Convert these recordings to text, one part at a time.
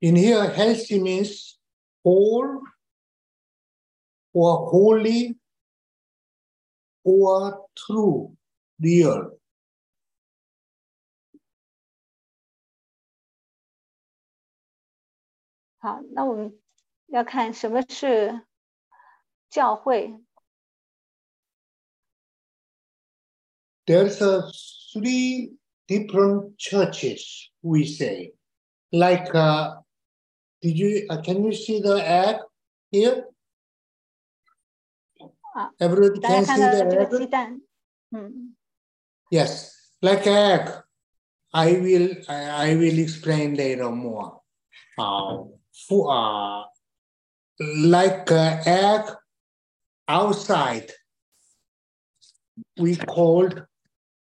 In here, healthy means whole or holy or true, real. There's a three different churches, we say. Like, uh, did you, uh, can you see the egg here? Everyone can see the egg? Hmm. Yes, like egg. I will, I, I will explain later more. Uh, for, uh, like uh, egg outside, we called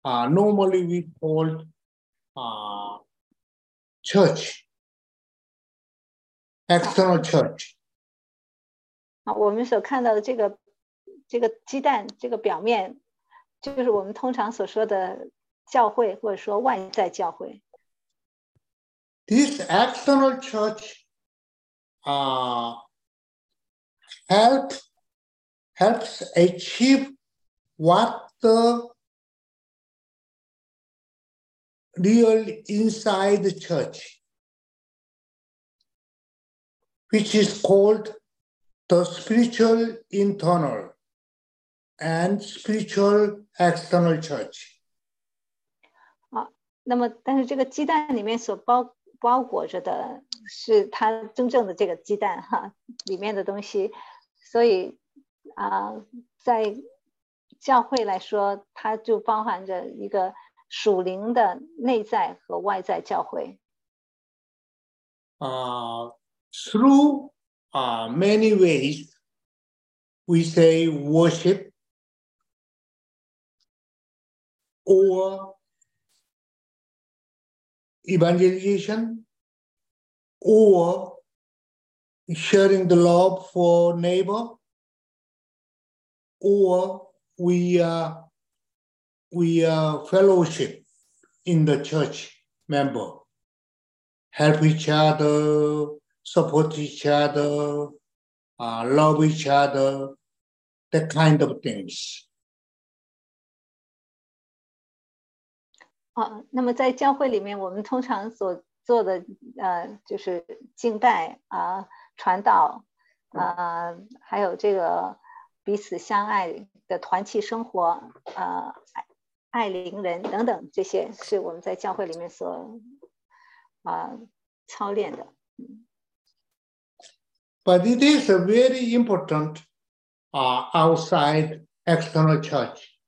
uh, normally we called uh, church, external church. 啊，我们所看到的这个这个鸡蛋这个表面，就是我们通常所说的教会，或者说外在教会。 This external church uh, help helps achieve what the real inside the church, which is called the spiritual internal and spiritual external church. 那么，但是这个鸡蛋里面所包包裹着的是它真正的这个鸡蛋哈，里面的东西，所以啊、在教会来说，它就包含着一个 属灵的内在和外在教会。 uh, through uh, many ways, we say worship or evangelization or sharing the love for neighbor or we uh, we are fellowship in the church member help each other, support each other, love each other, that kind of things. 好，那么在教会里面，我们通常所做的呃，就是敬拜啊、传道啊、还有这个彼此相爱的团契生活，呃，爱爱邻人等等，这些是我们在教会里面所啊、操练的。 But it is a very important uh, outside external church.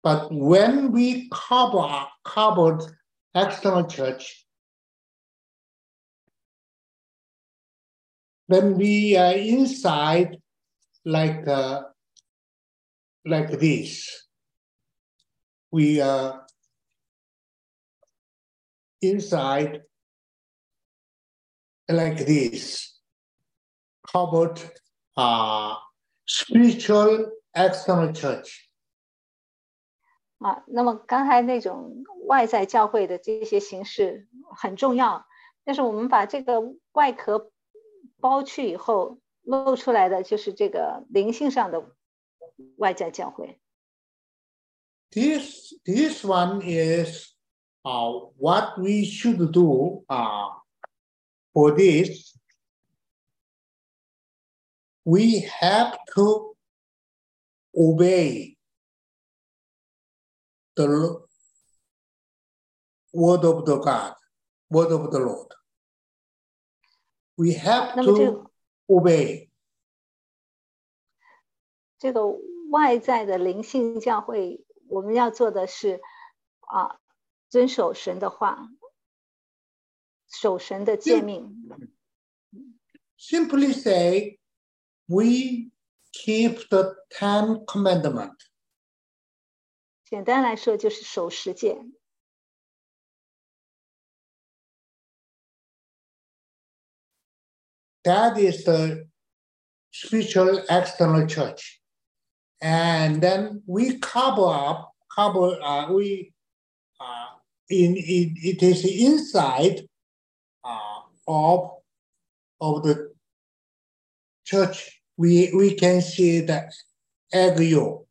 But when we cover covered external church, then we are inside like uh, like this. We are inside like this, covered uh, spiritual external church. 啊，那么刚才那种外在教会的这些形式很重要，但是我们把这个外壳剥去以后，露出来的就是这个灵性上的外在教会。This this one is uh, what we should do uh, for this. We have to obey the lo- word of the God, word of the Lord. We have 那么这 to obey. 这个外在的灵性教会， 我们要做的是啊，遵守神的话，守神的诫命。 Simply say, we keep the Ten Commandments. 简单来说，就是守十诫。 That is the spiritual external church. And then we cover up, cover, uh, we, uh, in, in, it is inside uh, of of the church, we we can see the egg yolk.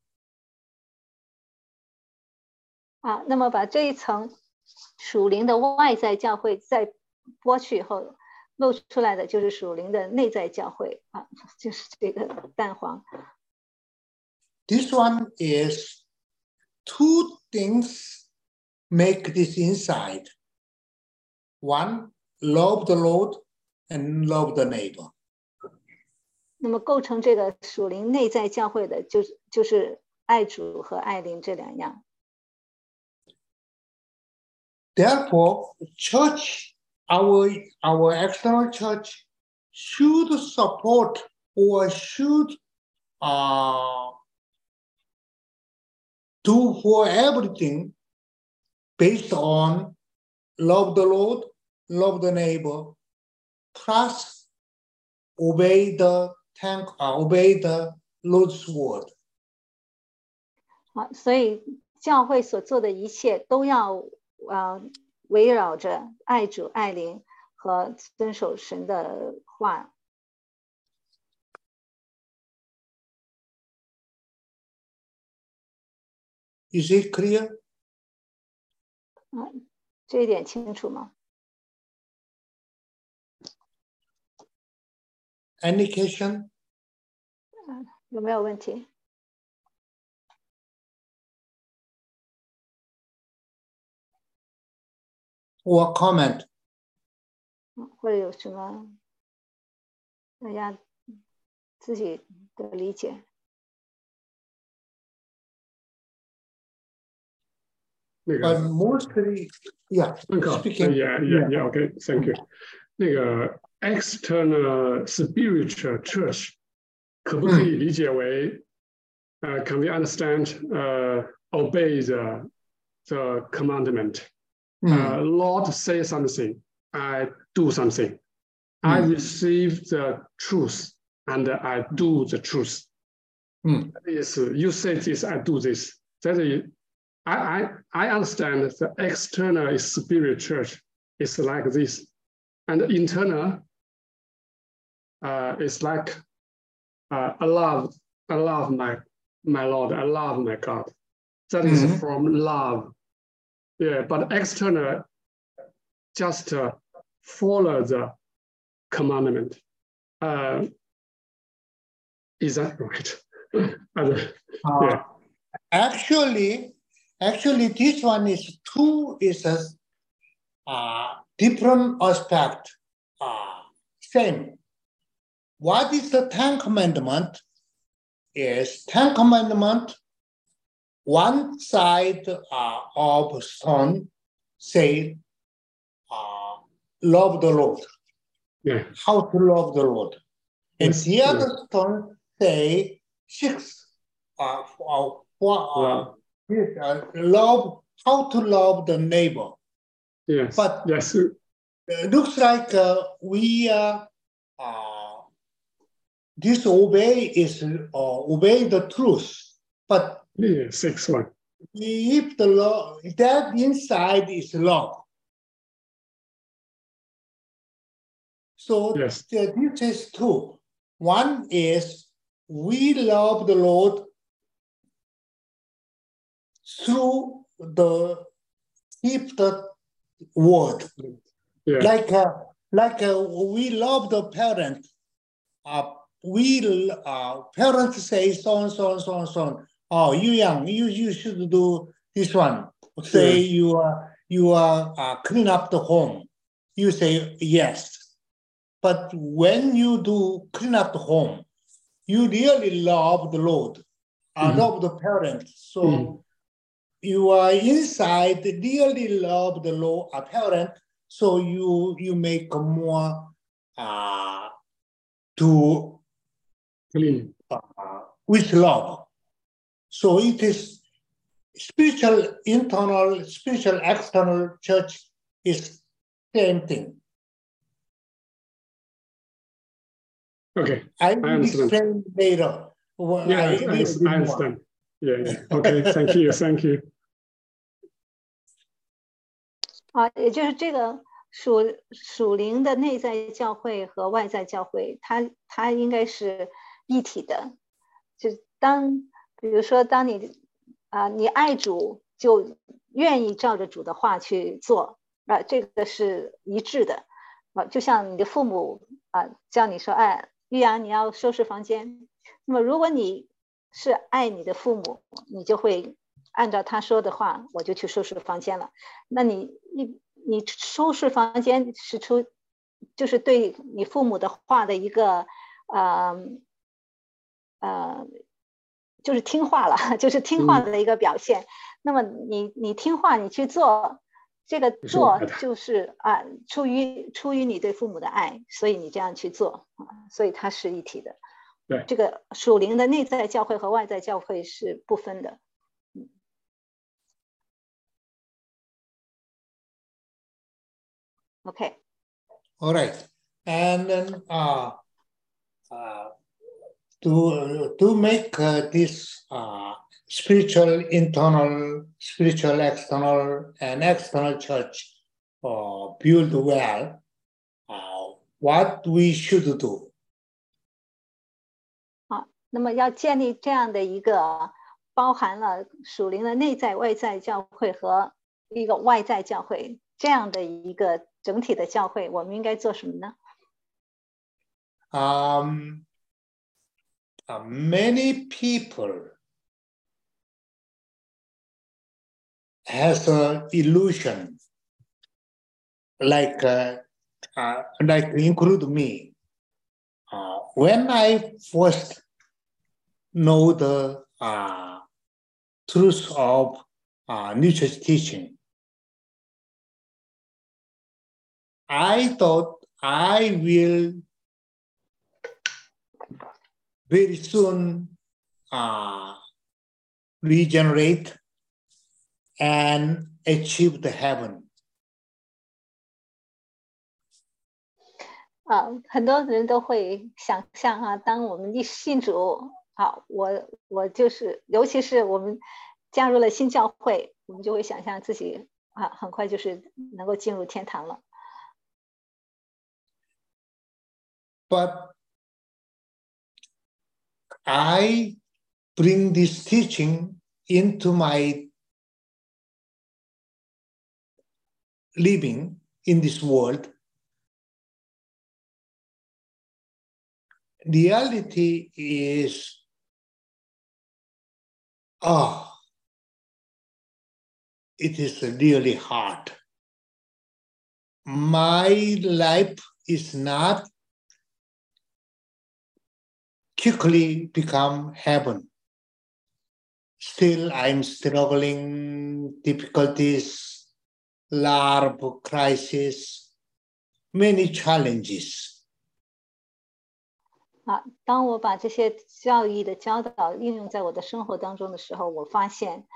啊，那么把这一层属灵的外在教会再剥去以后，露出来的就是属灵的内在教会啊，就是这个蛋黄。 This one is two things make this inside. One, love the Lord and love the neighbor. 那么构成这个属灵内在教会的，就是就是爱主和爱邻这两样。Therefore, church, our our external church, should support or should uh, do for everything based on love the Lord, love the neighbor, plus obey the tank, obey the Lord's word. 好，所以教会所做的一切都要呃围绕着爱主、爱灵和遵守神的话。Is it clear? 嗯，这一点清楚吗？Any question? 嗯，有没有问题？or comment. 或者有什么大家自己的理解 ？But mostly, yeah. Speaking. Yeah, yeah, yeah. Okay, thank you. 那个 external spiritual church 可不可以理解为呃、uh,，Can we understand 呃、uh, obey the the commandment？Mm. Uh, Lord say something, I do something. Mm. I receive the truth and I do the truth. Mm. Yes, you say this, I do this. That is, I, I, I understand the external spirit church is like this. And the internal uh, is like uh, I love, I love my, my Lord, I love my God. That is mm-hmm. from love yeah, but external just uh, follow the commandment. Uh, is that right? uh, yeah. Actually, actually, this one is two is a uh, different aspect. Uh, same. What is the Ten Commandment? Is Ten Commandment one side uh, of stone say, uh, love the Lord. Yeah. How to love the Lord. And yes. the other yeah. stone say six. Uh, uh, uh, uh, love how to love the neighbor. Yes. But yes. It looks like uh, we uh, uh, disobey is uh, obey the truth, but yes, one. If the law, that inside is law. So yes. this is two. One is we love the Lord through the keep the word. Yeah. Like uh, like uh, we love the parent. Uh, we uh, parents say so and so and so and so. On oh, you young, you, you should do this one. Say yeah. you are you are uh, clean up the home. You say yes. But when you do clean up the home, you really love the Lord, uh, mm-hmm. love the parents. So mm-hmm. You are inside really love the law a parent. So you you make more uh, to clean uh, with love. So it is spiritual internal, spiritual external church is same thing. Okay. I will explain later. Yeah, I, I, I understand. Yeah, yeah. Okay, thank you, thank you. 啊，也就是这个属属灵的内在教会和外在教会，它它应该是一体的。就当比如说，当你啊，你爱主，就愿意照着主的话去做啊，这个是一致的啊。就像你的父母啊，叫你说，哎，玉阳，你要收拾房间。那么，如果你是爱你的父母，你就会按照他说的话，我就去收拾房间了。那你你你收拾房间是出，就是对你父母的话的一个呃呃，就是听话了，就是听话的一个表现。那么你你听话，你去做这个做，就是啊，出于出于你对父母的爱，所以你这样去做啊，所以它是一体的。对，这个属灵的内在教会和外在教会是不分的。，OK。All right, and then uh, uh, to to make uh, this uh, spiritual internal, spiritual external, and external church uh, build well, uh, what we should do. 那么要建立这样的一个包含了属灵的内在外在教会和一个外在教会这样的一个 整体的教会，我们应该做什么呢？Um, uh, many people has an illusion, like uh, uh, like include me. Uh, when I first know the uh, truth of uh, Nietzsche's teaching. I thought I will very soon uh, regenerate and achieve the heaven. 啊，很多人都会想象哈，当我们一信主好，我我就是，尤其是我们加入了新教会，我们就会想象自己啊，很快就是能够进入天堂了。But I bring this teaching into my living in this world. Reality is Oh, it is really hard. My life is not quickly become heaven. Still, I'm struggling, difficulties, lot of crisis, many challenges. 啊，当我把这些教义的教导应用在我的生活当中的时候，我发现，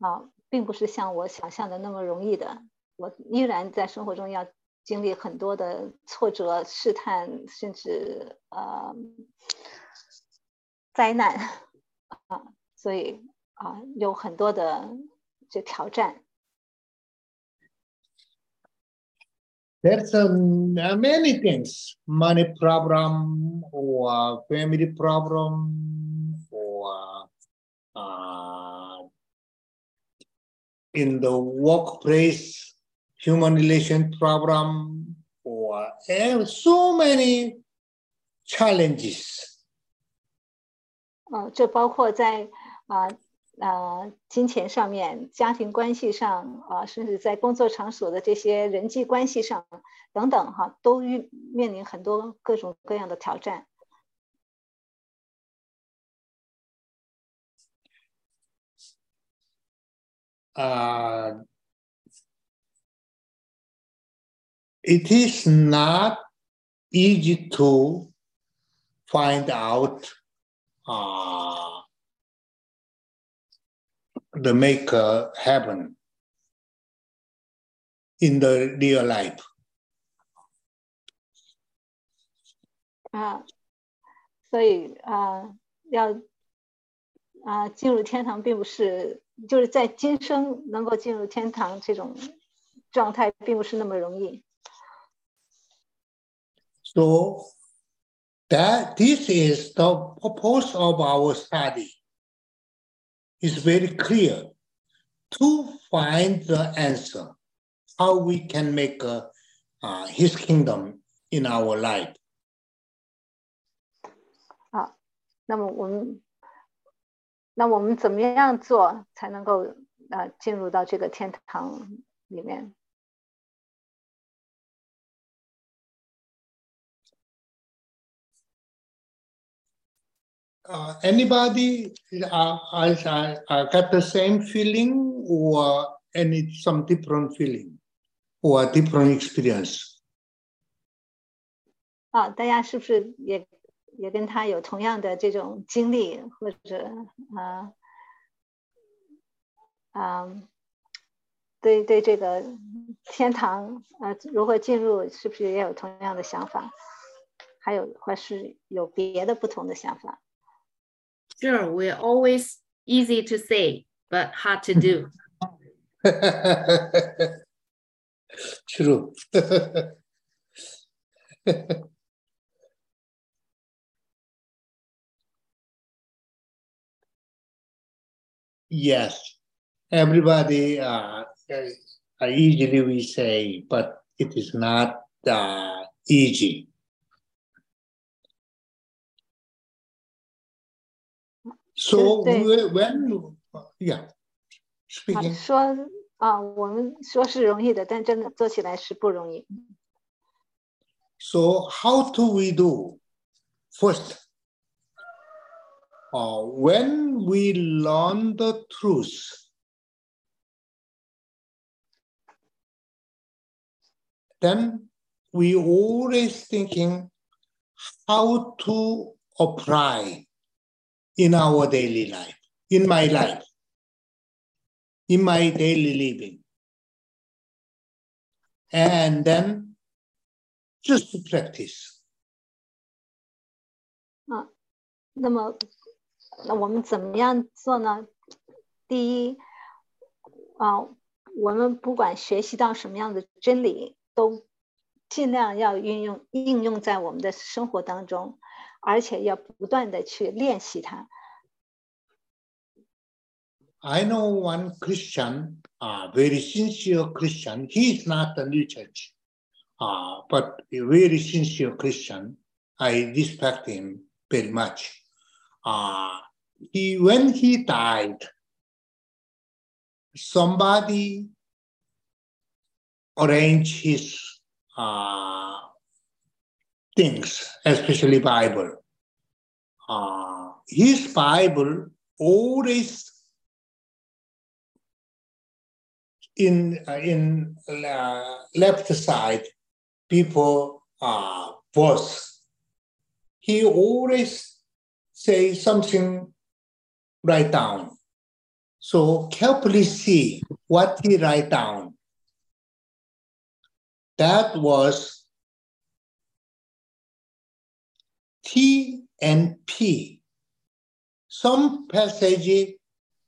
啊，并不是像我想象的那么容易的。我依然在生活中要经历很多的挫折、试探，甚至呃灾难啊，所以啊，有很多的这挑战。There's um, many things, money problem or family problem or uh, in the workplace, human relation problem or and so many challenges. 嗯，这包括在啊啊，金钱上面、家庭关系上啊，甚至在工作场所的这些人际关系上等等，哈，都遇面临很多各种各样的挑战。啊，It is not easy to find out 啊。the maker happen in the real life. 啊，所以啊，要啊进入天堂，并不是就是在今生能够进入天堂这种状态，并不是那么容易。So that this is the purpose of our study. It's very clear to find the answer, how we can make uh, uh, His kingdom in our life. 好，那么我们，那我们怎么样做才能够呃进入到这个天堂里面 ？uh, anybody uh, has uh, uh, got the same feeling or any some different feeling or different experience? 啊，大家是不是也也跟他有同样的这种经历，或者啊啊，对对这个天堂啊如何进入，是不是也有同样的想法？还有或是有别的不同的想法？Sure, we're always easy to say, but hard to do. True. yes, everybody uh, uh, easily we say, but it is not uh, easy. So 对 we- when, yeah, 啊 speaking. 说啊，我们说是容易的，但真的做起来是不容易。 So how do we do? First, uh, when we learn the truth, then we always thinking how to apply in our daily life, in my life, in my daily living. And then just to practice. 那么，那我们怎么样做呢？第一，啊，我们不管学习到什么样的真理，都尽量要运用应用在我们的生活当中，而且要不断的去练习它。 I know one Christian, uh, very sincere Christian. He is not the new church, uh, but a very sincere Christian. I respect him very much. Uh, he, when he died, somebody arranged his uh, things, especially Bible. Uh, his Bible always in uh, in uh, left side people uh, verse. He always say something write down. So carefully see what he write down. That was T and P. Some passage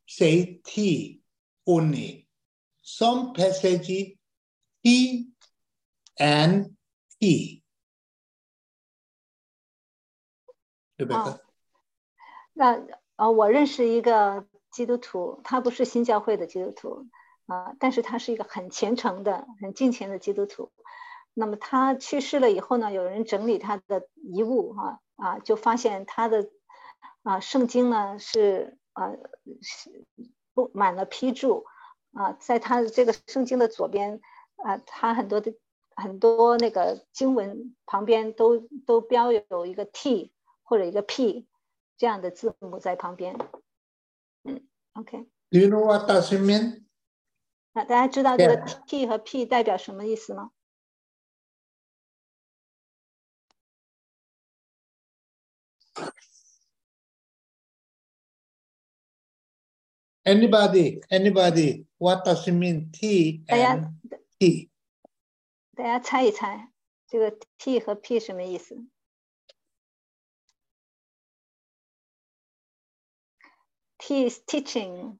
say T only some passage T and P. Rebecca? 那呃，我认识一个基督徒，他不是新教会的基督徒啊、但是他是一个很虔诚的、很敬虔的基督徒。那么他去世了以后呢，有人整理他的遗物哈就发现他的啊、圣经呢是啊是布满了批注啊，在他的这个圣经的左边啊，他很多的很多那个经文旁边都都标有一个 T 或者一个 P 这样的字母在旁边。嗯，OK，Do you know what does it mean? 那大家知道这个 T 和 P 代表什么意思吗？Anybody, anybody, what does it mean? T 大家 and T. 大家猜一猜，这个 T 和 P 什么意思？ T is teaching,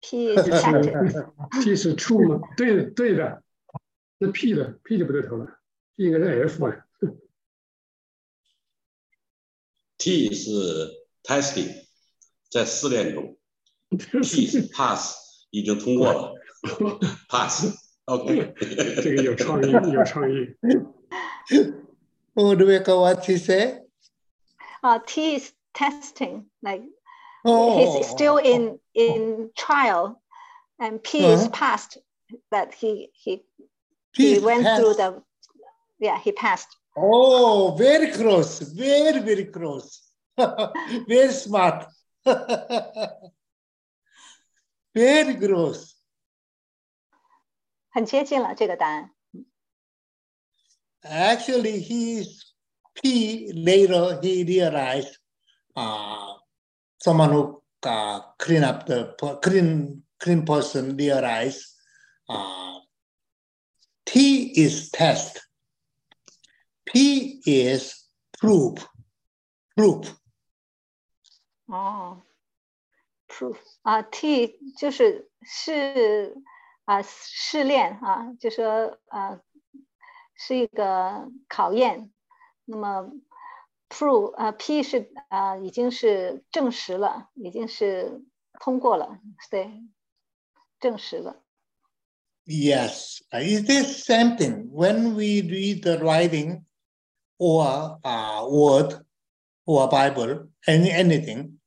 P is 这是 practice。 T 是 true 吗？对的，对的。那 P 的 P 就不对头了，P 应该是 F 啊。 T 是 testing，在试炼中 ，P 是 pass，已经通过了，pass。OK，这个有创意，有创意。 Oh, Rebecca, what she say? Uh, T is testing, like Oh, he's still in in trial, and P is Uh-huh. passed. That he he P he is went through passed. the yeah he passed. Oh, very close, very, very close. very smart. very close. 很接近了这个答案。 Actually, he's P later he realized uh, someone who uh, clean up the per- clean clean person realized uh, T is test. P is proof. Proof. 哦 ，proof 啊，T 就是试啊试炼啊，就说啊是一个考验。那么 prove 啊 P 是啊已经是证实了，已经是通过了，对，证实了。Yes, is this same thing. When we read the writing or uh, word or Bible, any anything,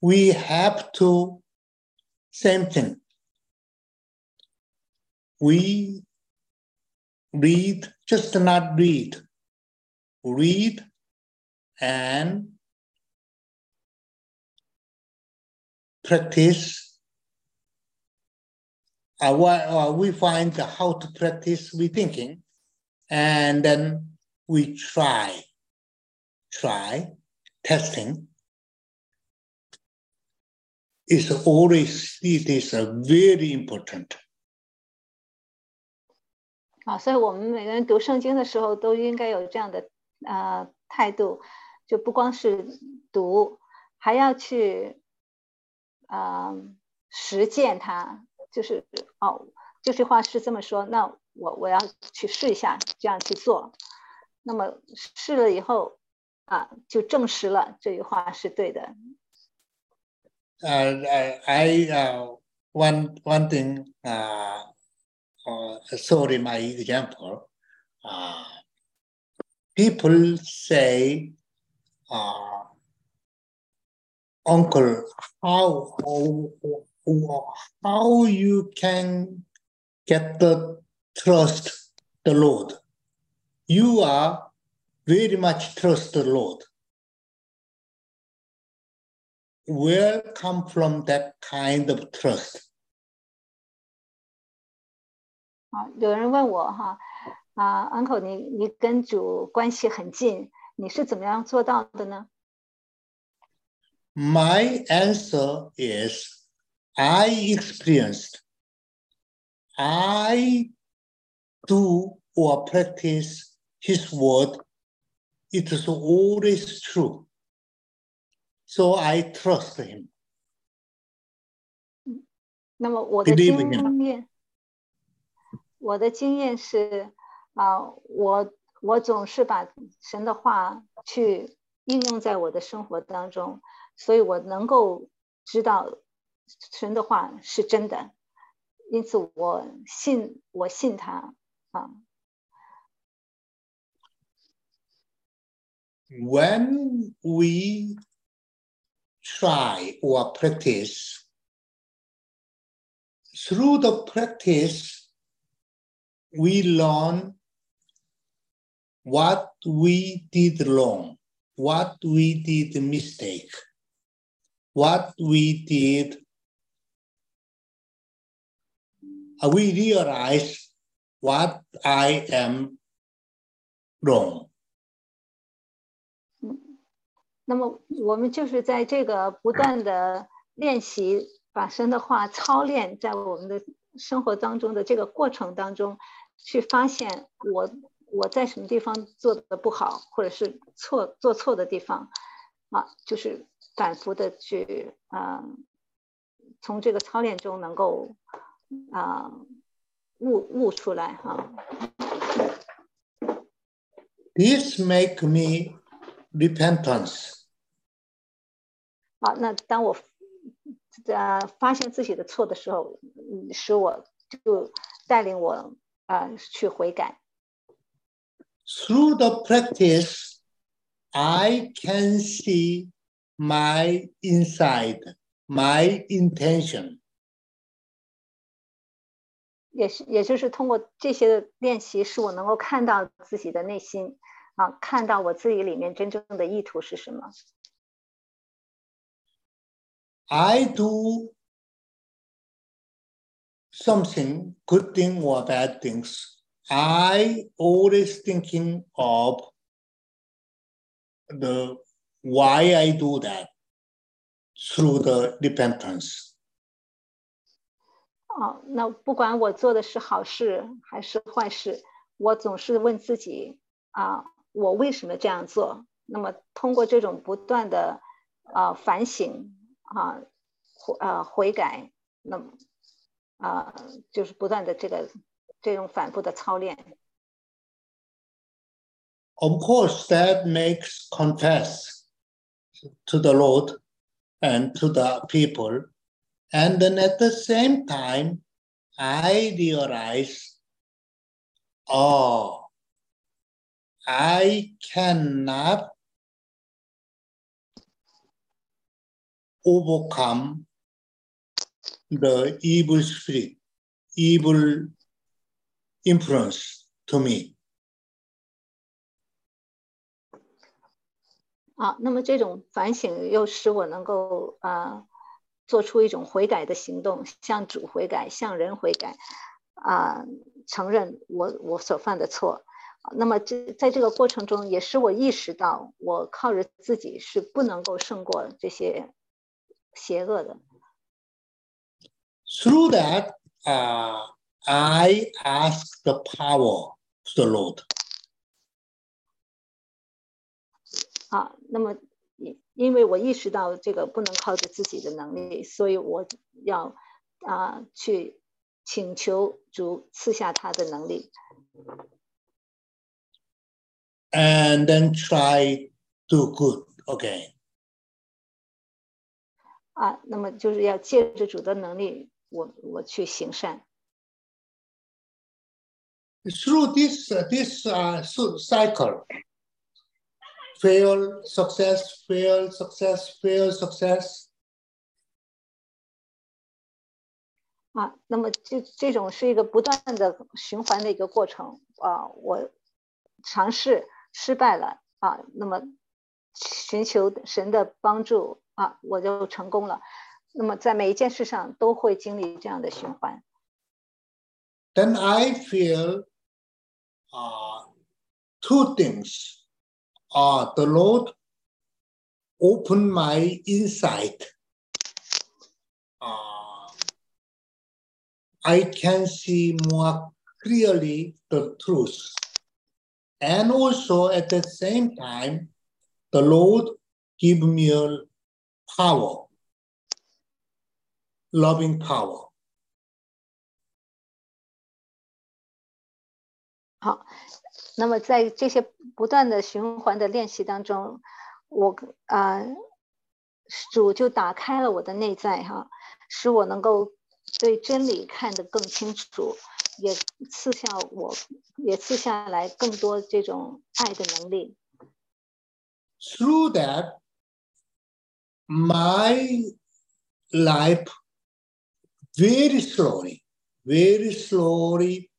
we have to same thing. We read, just not read, read and practice. Uh, why, uh, we find how to practice we thinking and then we try. Try testing is always it is a very important 啊，所以我们每个人读圣经的时候都应该有这样的呃态度，就不光是读，还要去啊、实践它。就是哦，这句话是这么说，那我我要去试一下，这样去做。那么试了以后啊，就证实了这句话是对的。Uh, I, uh, one one thing uh, uh, sorry my example uh, people say uh, uncle how, how how you can get the trust the lord? You are very much trust the lord where come from that kind of trust 啊，有人问我哈，啊，uncle，你你跟主关系很近，你是怎么样做到的呢？ My answer is I experienced, I do or practice His word. It is always true. So I trust Him. 那么我的经验，我的经验是啊，我我总是把神的话去应用在我的生活当中，所以我能够知道神的话是真的，因此我信我信他啊。When we try or practice, through the practice, we learn what we did wrong, what we did mistake, what we did. We realize what I am wrong. 那么我们就是在这个不断的练习，把神的话操练在我们的生活当中的这个过程当中，去发现我我在什么地方做的不好，或者是错做错的地方，啊，就是反复的去啊、从这个操练中能够啊、悟悟出来哈、This make me repentance. 啊，那当我呃发现自己的错的时候，嗯，使我就带领我啊去悔改。Through the practice, I can see my inside, my intention. 也是，也就是通过这些练习，使我能够看到自己的内心啊，看到我自己里面真正的意图是什么。I do something, good thing or bad things. I always thinking of the why I do that through the repentance. 哦，那不管我做的是好事还是坏事，我总是问自己啊，我为什么这样做？那么通过这种不断的啊反省 啊悔啊悔改，那么啊就是不断的这个这种反复的操练。 Of course, that makes confess to the Lord and to the people. And then at the same time, I realize, oh, I cannot overcome the evil spirit, evil influence to me. 啊，那么这种反省又使我能够啊做出一种悔改的行动，向主悔改，向人悔改，啊，承认我我所犯的错。那么这在这个过程中，也使我意识到，我靠着自己是不能够胜过这些邪恶的。Through that, uh, I ask the power to the Lord. 啊，那么因因为我意识到这个不能靠着自己的能力，所以我要啊去请求主赐下他的能力。and then try do good again. 啊，那么就是要借着主的能力，我我去行善。Through this uh, this uh, cycle, fail, success, fail, success, fail, success. 啊，那么这这种是一个不断的循环的一个过程啊，我尝试失败了啊，那么寻求神的帮助啊，我就成功了。那么在每一件事上都会经历这样的循环 Then I feel uh, two things. Uh, the Lord opened my insight. Uh, I can see more clearly the truth. And also at the same time, the Lord give me a power, loving power. 好，那么在这些不断的循环的练习当中，我啊、主就打开了我的内在哈，使我能够对真理看得更清楚，也赐下我，也赐下来更多这种爱的能力。 through that, my life very slowly, very slowly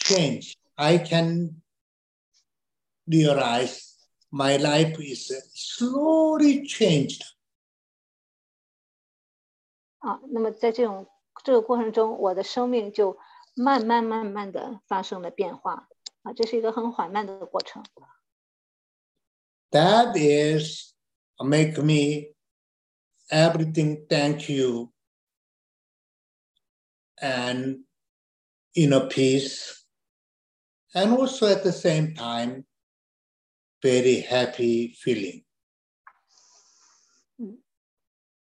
change. I can realize my life is slowly changed. 啊，那么在这种这个过程中，我的生命就慢慢慢慢的发生了变化啊，这是一个很缓慢的过程 That is make me everything thank you and inner peace and also at the same time very happy feeling.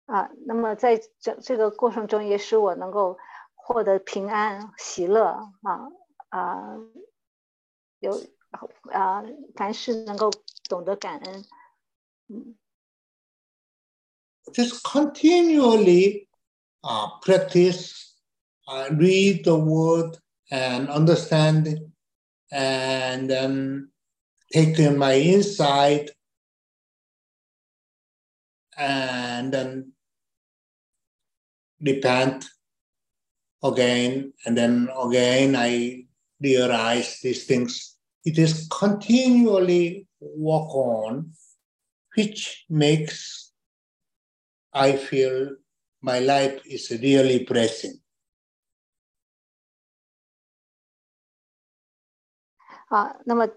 啊。那么在这这个过程中，也使我能够获得平安、喜乐啊啊，有啊，凡事能够懂得感恩，嗯。Just continually uh, practice, uh, read the word and understand it, and then take in my insight and then repent again and then again i realize these things. It is continually work on which makes i feel my life is really pressing 啊，那么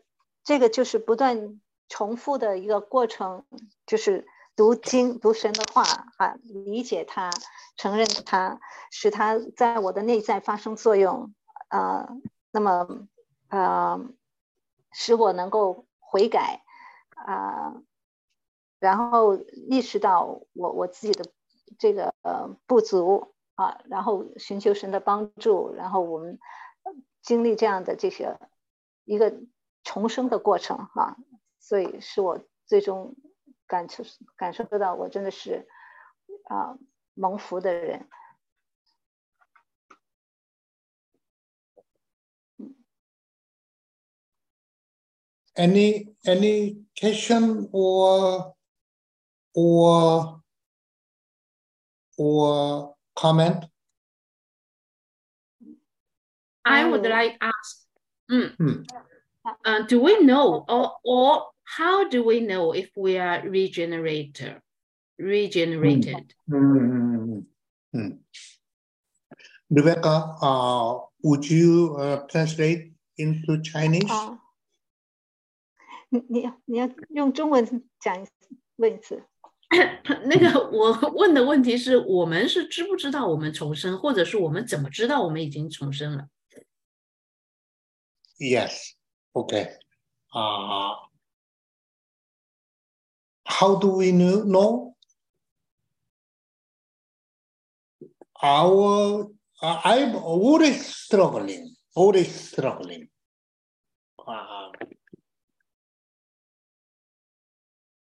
这个就是不断重复的一个过程，就是读经、读神的话啊，理解它、承认它，使它在我的内在发生作用啊。那么，啊，使我能够悔改啊，然后意识到我我自己的这个呃不足啊，然后寻求神的帮助，然后我们经历这样的这些一个重生的过程哈，所以是我最终。感受感受得到我真的是啊蒙福的人。Any any question or or or comment? I would like ask. Mm. Mm. Uh, do we know or or how do we know if we are regenerator, regenerated? Mm. Mm. Rebecca, uh, would you uh, translate into Chinese? 啊，你你你要用中文讲问一次。 那个我问的问题是我们是知不知道我们重生，或者是我们怎么知道我们已经重生了？Yes, okay. 啊、uh,。how do we know? Our, uh, I'm always struggling, always struggling. Uh,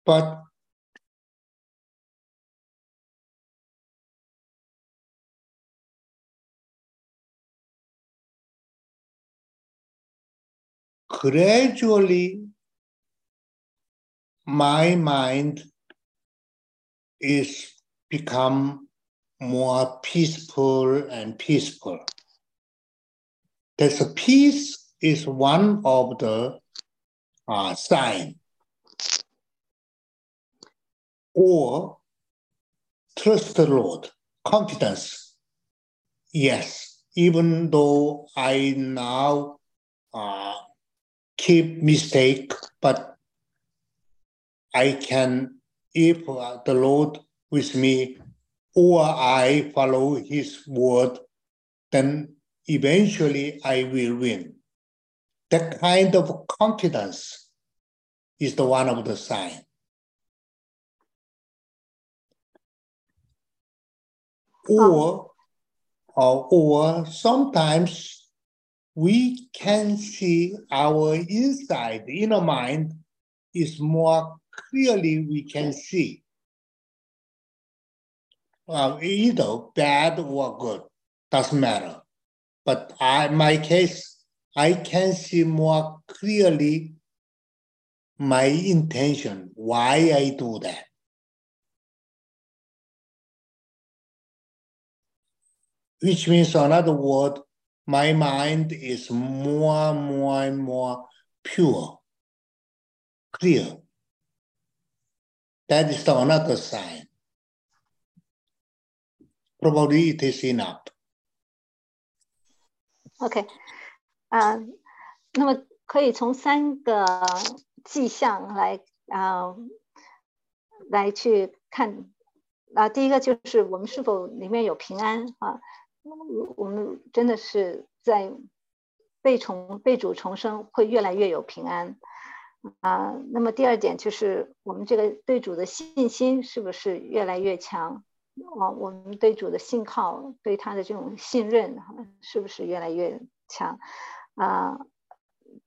but gradually my mind is become more peaceful and peaceful. That peace is one of the uh, sign. Or trust the Lord, confidence. Yes, even though I now uh, keep mistake, but I can, if the Lord with me, or I follow His word, then eventually I will win. That kind of confidence is the one of the sign. Or, or, or sometimes we can see our inside, inner mind is more clearly we can see either bad or good, doesn't matter. But I, my case, I can see more clearly my intention, why I do that. Which means, another word, my mind is more, more, and more pure, clear. That is the another sign. Probably it is enough. OK，啊、uh,，那么可以从三个迹象来啊、uh, 来去看啊，第一个就是我们是否里面有平安啊， 我们真的是在被重被主重生，会越来越有平安。啊，那么第二点就是我们这个对主的信心是不是越来越强？啊，我们对主的信靠，对他的这种信任，是不是越来越强？啊，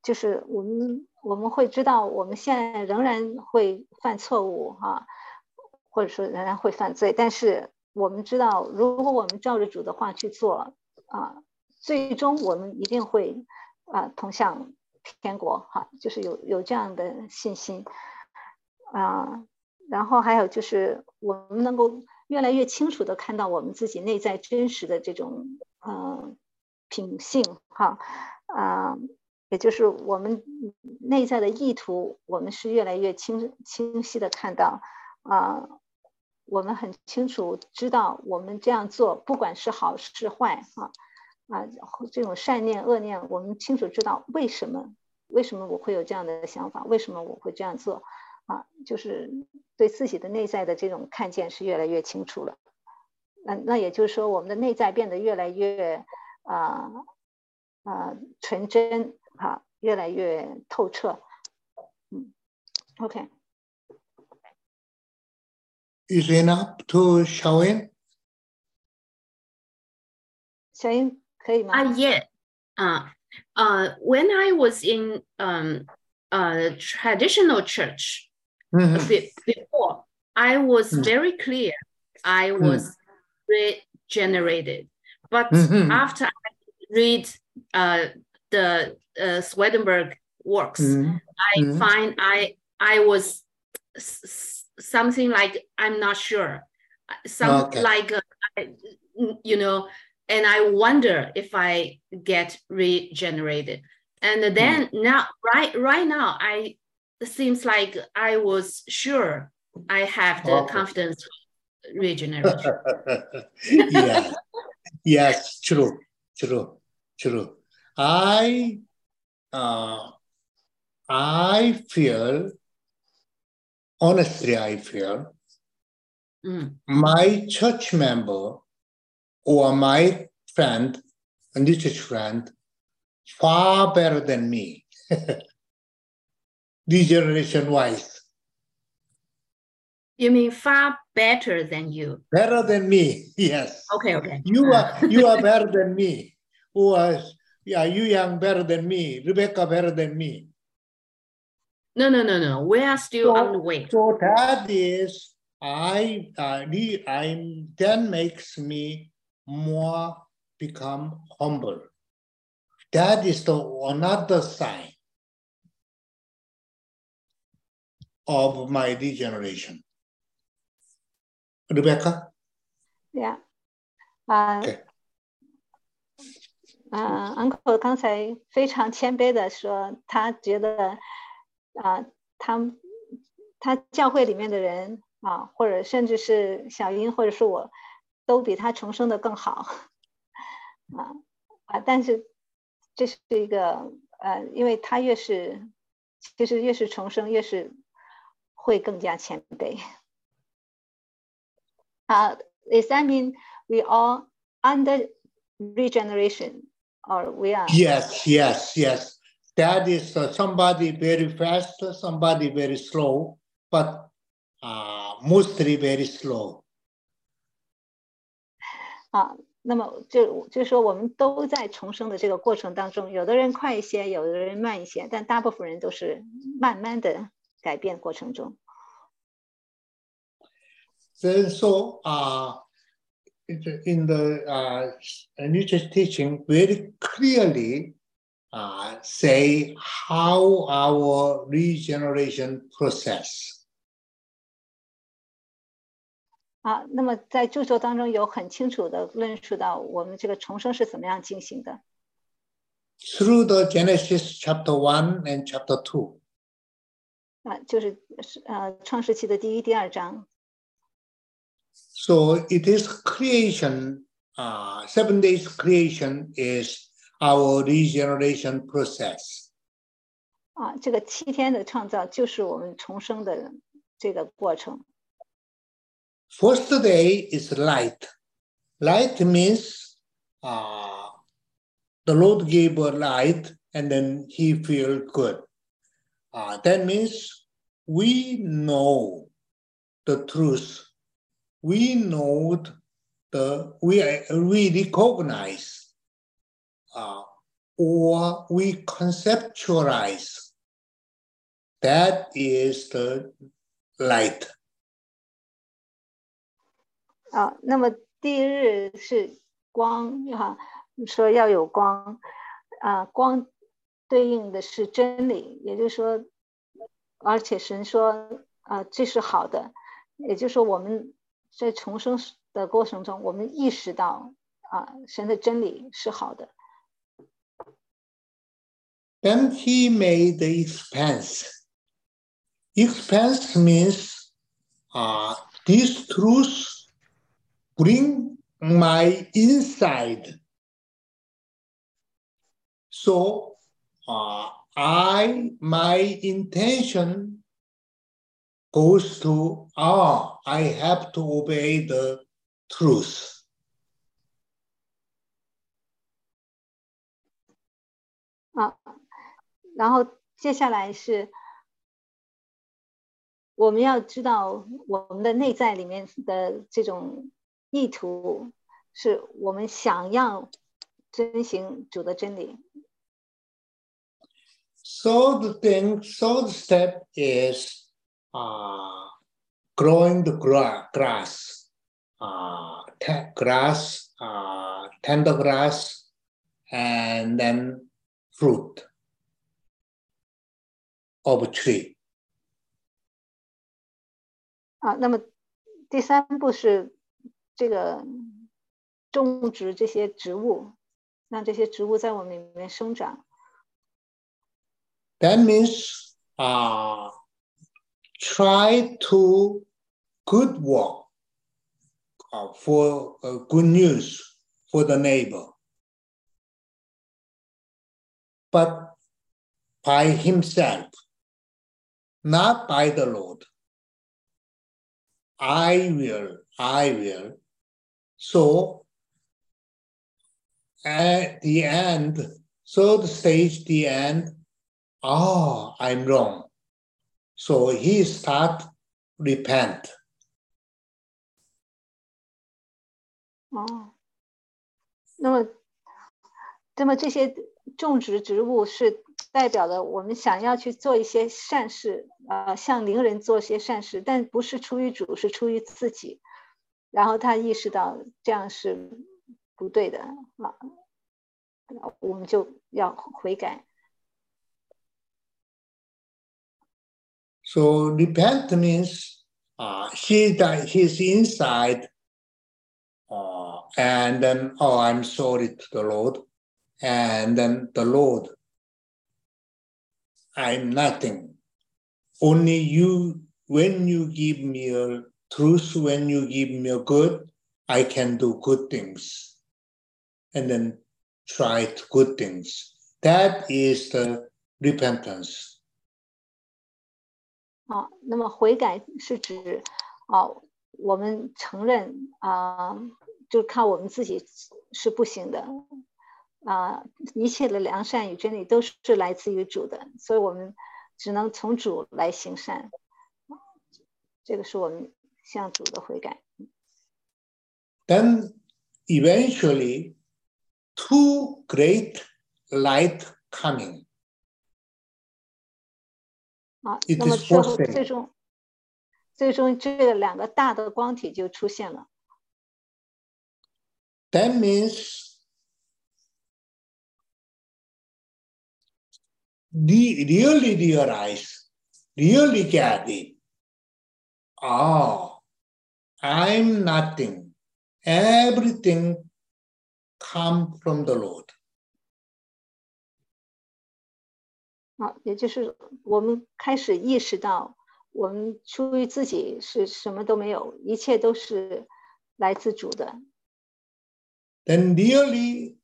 就是我们我们会知道，我们现在仍然会犯错误，哈，或者说仍然会犯罪。但是我们知道，如果我们照着主的话去做啊，最终我们一定会啊通向天国哈，就是有有这样的信心啊。然后还有就是我们能够越来越清楚的看到我们自己内在真实的这种呃品性哈啊。也就是我们内在的意图，我们是越来越清清晰的看到，啊，我们很清楚知道我们这样做，不管是好是坏，啊啊，这种善念恶念，我们清楚知道为什么，为什么我会有这样的想法，为什么我会这样做，啊，就是对自己的内在的这种看见是越来越清楚了。那那也就是说，我们的内在变得越来越啊啊纯真。啊，越来越透彻。嗯，OK。Is enough to show in？小英可以吗？啊，Yeah。啊，呃，When I was in um a traditional church before, I was very clear I was regenerated. But after I read uh the uh, Swedenborg works, mm-hmm. I mm-hmm. find I I was something like I'm not sure, some okay. like uh, you know, and I wonder if I get regenerated. And then mm. now, right right now, I seems like I was sure I have the okay. confidence regeneration. yeah. yes, true, true, true. I uh, I feel honestly I feel mm. my church member or my friend, and this church friend, far better than me. Degeneration wise. You mean far better than you? Better than me, yes. Okay, okay. You are you are better than me. Who was yeah, you young better than me, Rebecca better than me. No, no, no, no. We are still so, on the way. So that is, I, uh, I, that makes me more become humble. That is the another sign of my degeneration. Rebecca? Yeah. Uh, okay. 嗯，uncle 刚才非常谦卑的说，他觉得 啊，他他教会里面的人啊，或者甚至是小英，或者是我，都比他重生的更好啊啊！但是这是一个呃，因为他越是其实越是重生，越是会更加谦卑啊。Is I mean we all under regeneration? or we are yes yes yes that is uh, somebody very fast somebody very slow but uh, mostly very slow 啊，那么就就说我们都在重生的这个过程当中，有的人快一些，有的人慢一些，但大部分人都是慢慢的改变过程中。Then so uh in the uh, Nietzsche teaching very clearly uh, say how our regeneration process. 啊，那么在着作当中有很清楚的论述到我们这个重生是怎么样进行的。Through the Genesis chapter one and chapter two. 啊，就是呃创世纪的第一、第二章。so it is creation, uh, seven days creation is our regeneration process. 啊，这个七天的创造就是我们重生的这个过程。First day is light. Light means uh, the Lord gave a light and then he feel good. Uh, that means we know the truth we know the we we recognize uh, or we conceptualize that is the light 啊，那么第一日是光哈，说要有光啊，光对应的是真理，也就是说，而且神说啊，这是好的，也就是说我们在重生的过程中，我们意识到啊，神的真理是好的。Then he made the expense. Expanse means uh, this truth bring my inside. So uh, I my intention goes to ah I have to obey the truth. 然后接下来是我们要知道我们的内在里面的这种意图，是我们想要遵行主的真理。So the thing, so the step is uh, growing the gra grass, uh, grass, uh, tender grass, and then fruit of a tree. 啊，那么第三步是这个种植这些植物，让这些植物在我们里面生长。That means, uh, try to good work uh, for uh, good news for the neighbor, but by himself, not by the Lord. I will, I will. So at the end, third stage, the end, oh, I'm wrong. So he start repent. 哦，那么，那么这些种植植物是 代表了我们想要去做一些善事，呃，向邻人做些善事，但不是出于主，是出于自己。然后他意识到这样是不对的啊，我们就要悔改。So repent means uh, he that he's inside, uh, and then oh, I'm sorry to the Lord, and then the Lord, I'm nothing. Only you, when you give me a truth, when you give me a good, I can do good things, and then try good things. That is the repentance. 啊，那么悔改是指啊，我们承认啊，就靠我们自己是不行的 啊，一切的良善与真理都是来自于主的，所以我们只能从主来行善，这个是我们向主的悔改。Then eventually, two great light coming. 啊，那么最后最终，最终这个两个大的光体就出现了。That means the really realize, really get it. Oh, I'm nothing. Everything come from the Lord. 啊，也就是我们开始意识到，我们出于自己是什么都没有，一切都是来自主的。Then really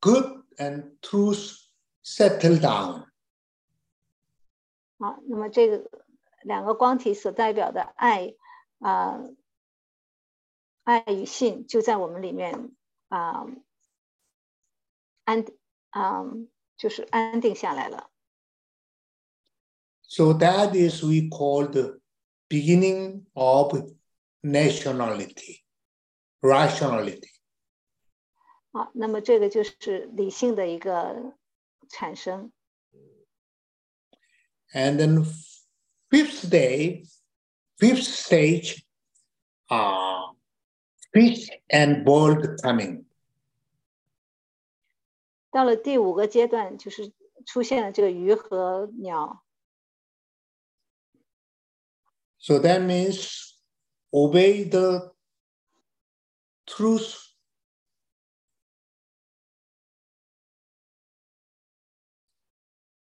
good and truth settle down. 好，那么这个两个光体所代表的爱啊，爱与信就在我们里面啊，安啊，就是安定下来了。So that is we call the beginning of nationality, rationality. 好，那么这个就是理性的一个产生。And then fifth day, fifth stage, uh, fish and bird coming. 到了第五个阶段，就是出现了这个鱼和鸟。So that means obey the truth.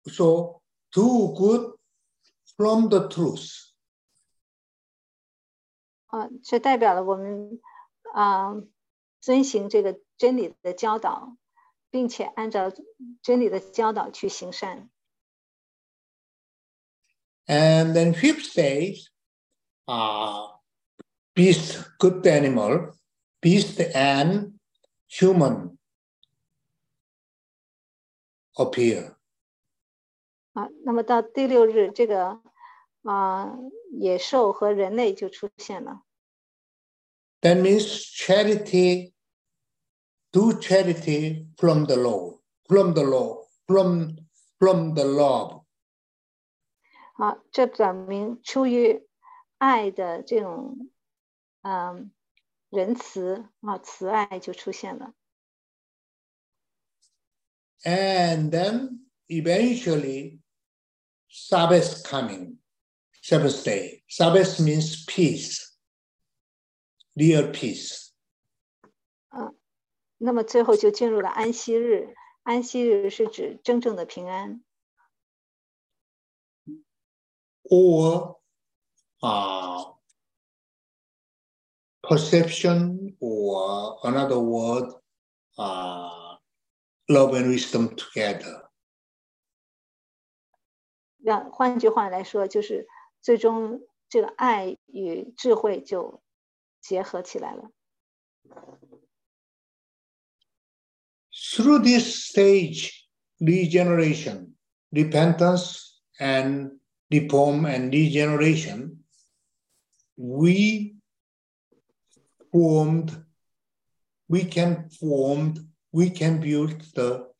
So do good from the truth. 啊，这代表了我们啊遵行这个真理的教导，并且按照真理的教导去行善。And then fifth stage, uh, beast, good animal, beast and human appear. 啊，那么到第六日，这个啊野兽和人类就出现了。That means charity, do charity from the law, from the law, from from the law. 好，这表明出于爱的这种嗯仁慈啊慈爱就出现了。And then eventually Sabbath coming, Sabbath day. Sabbath means peace, real peace. 啊，那么最后就进入了安息日。安息日是指真正的平安。 or uh, perception, or another word, uh, love and wisdom together. 让换句话来说，就是最终这个爱与智慧就结合起来了。 Through this stage, regeneration, repentance, and reform and regeneration, we formed, we can form, we can build the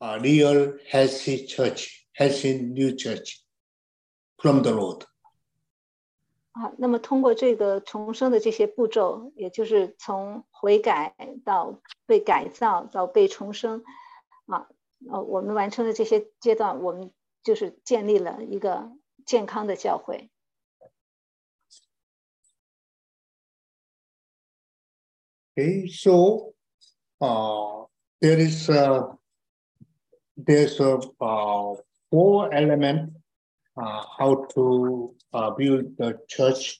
uh, real healthy church, Healthy new church from the Lord. 啊，那么通过这个重生的这些步骤，也就是从悔改到被改造到被重生，啊，呃，我们完成了这些阶段，我们就是建立了一个健康的教会。Okay, so uh, there is a, there's a uh, four element uh, how to uh, build the church.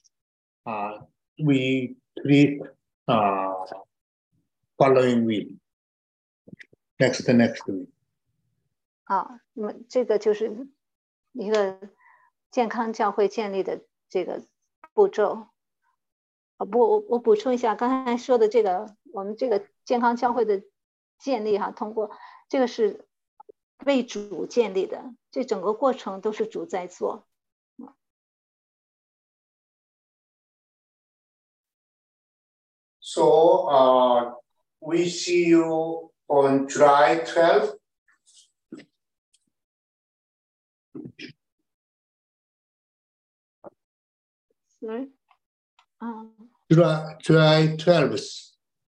Uh, we treat uh, following week. Next, the next week. 啊，那么这个就是一个健康教会建立的这个步骤。啊，不，我我补充一下，刚才说的这个，我们这个健康教会的建立哈，通过这个是为主建立的，这整个过程都是主在做。 So uh, we see you on July 12th. Sorry，嗯， July, July 12th,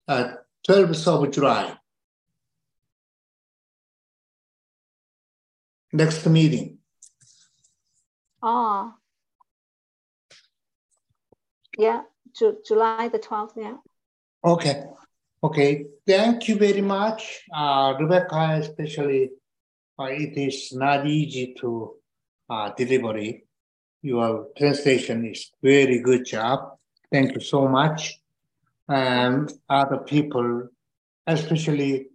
uh, 12th of July. Next meeting. 哦，Yeah, Ju July the twelfth, yeah. Okay, okay. Thank you very much, uh, Rebecca. Especially, uh, it is not easy to uh, deliver it. Your translation is very good job. Thank you so much. And other people, especially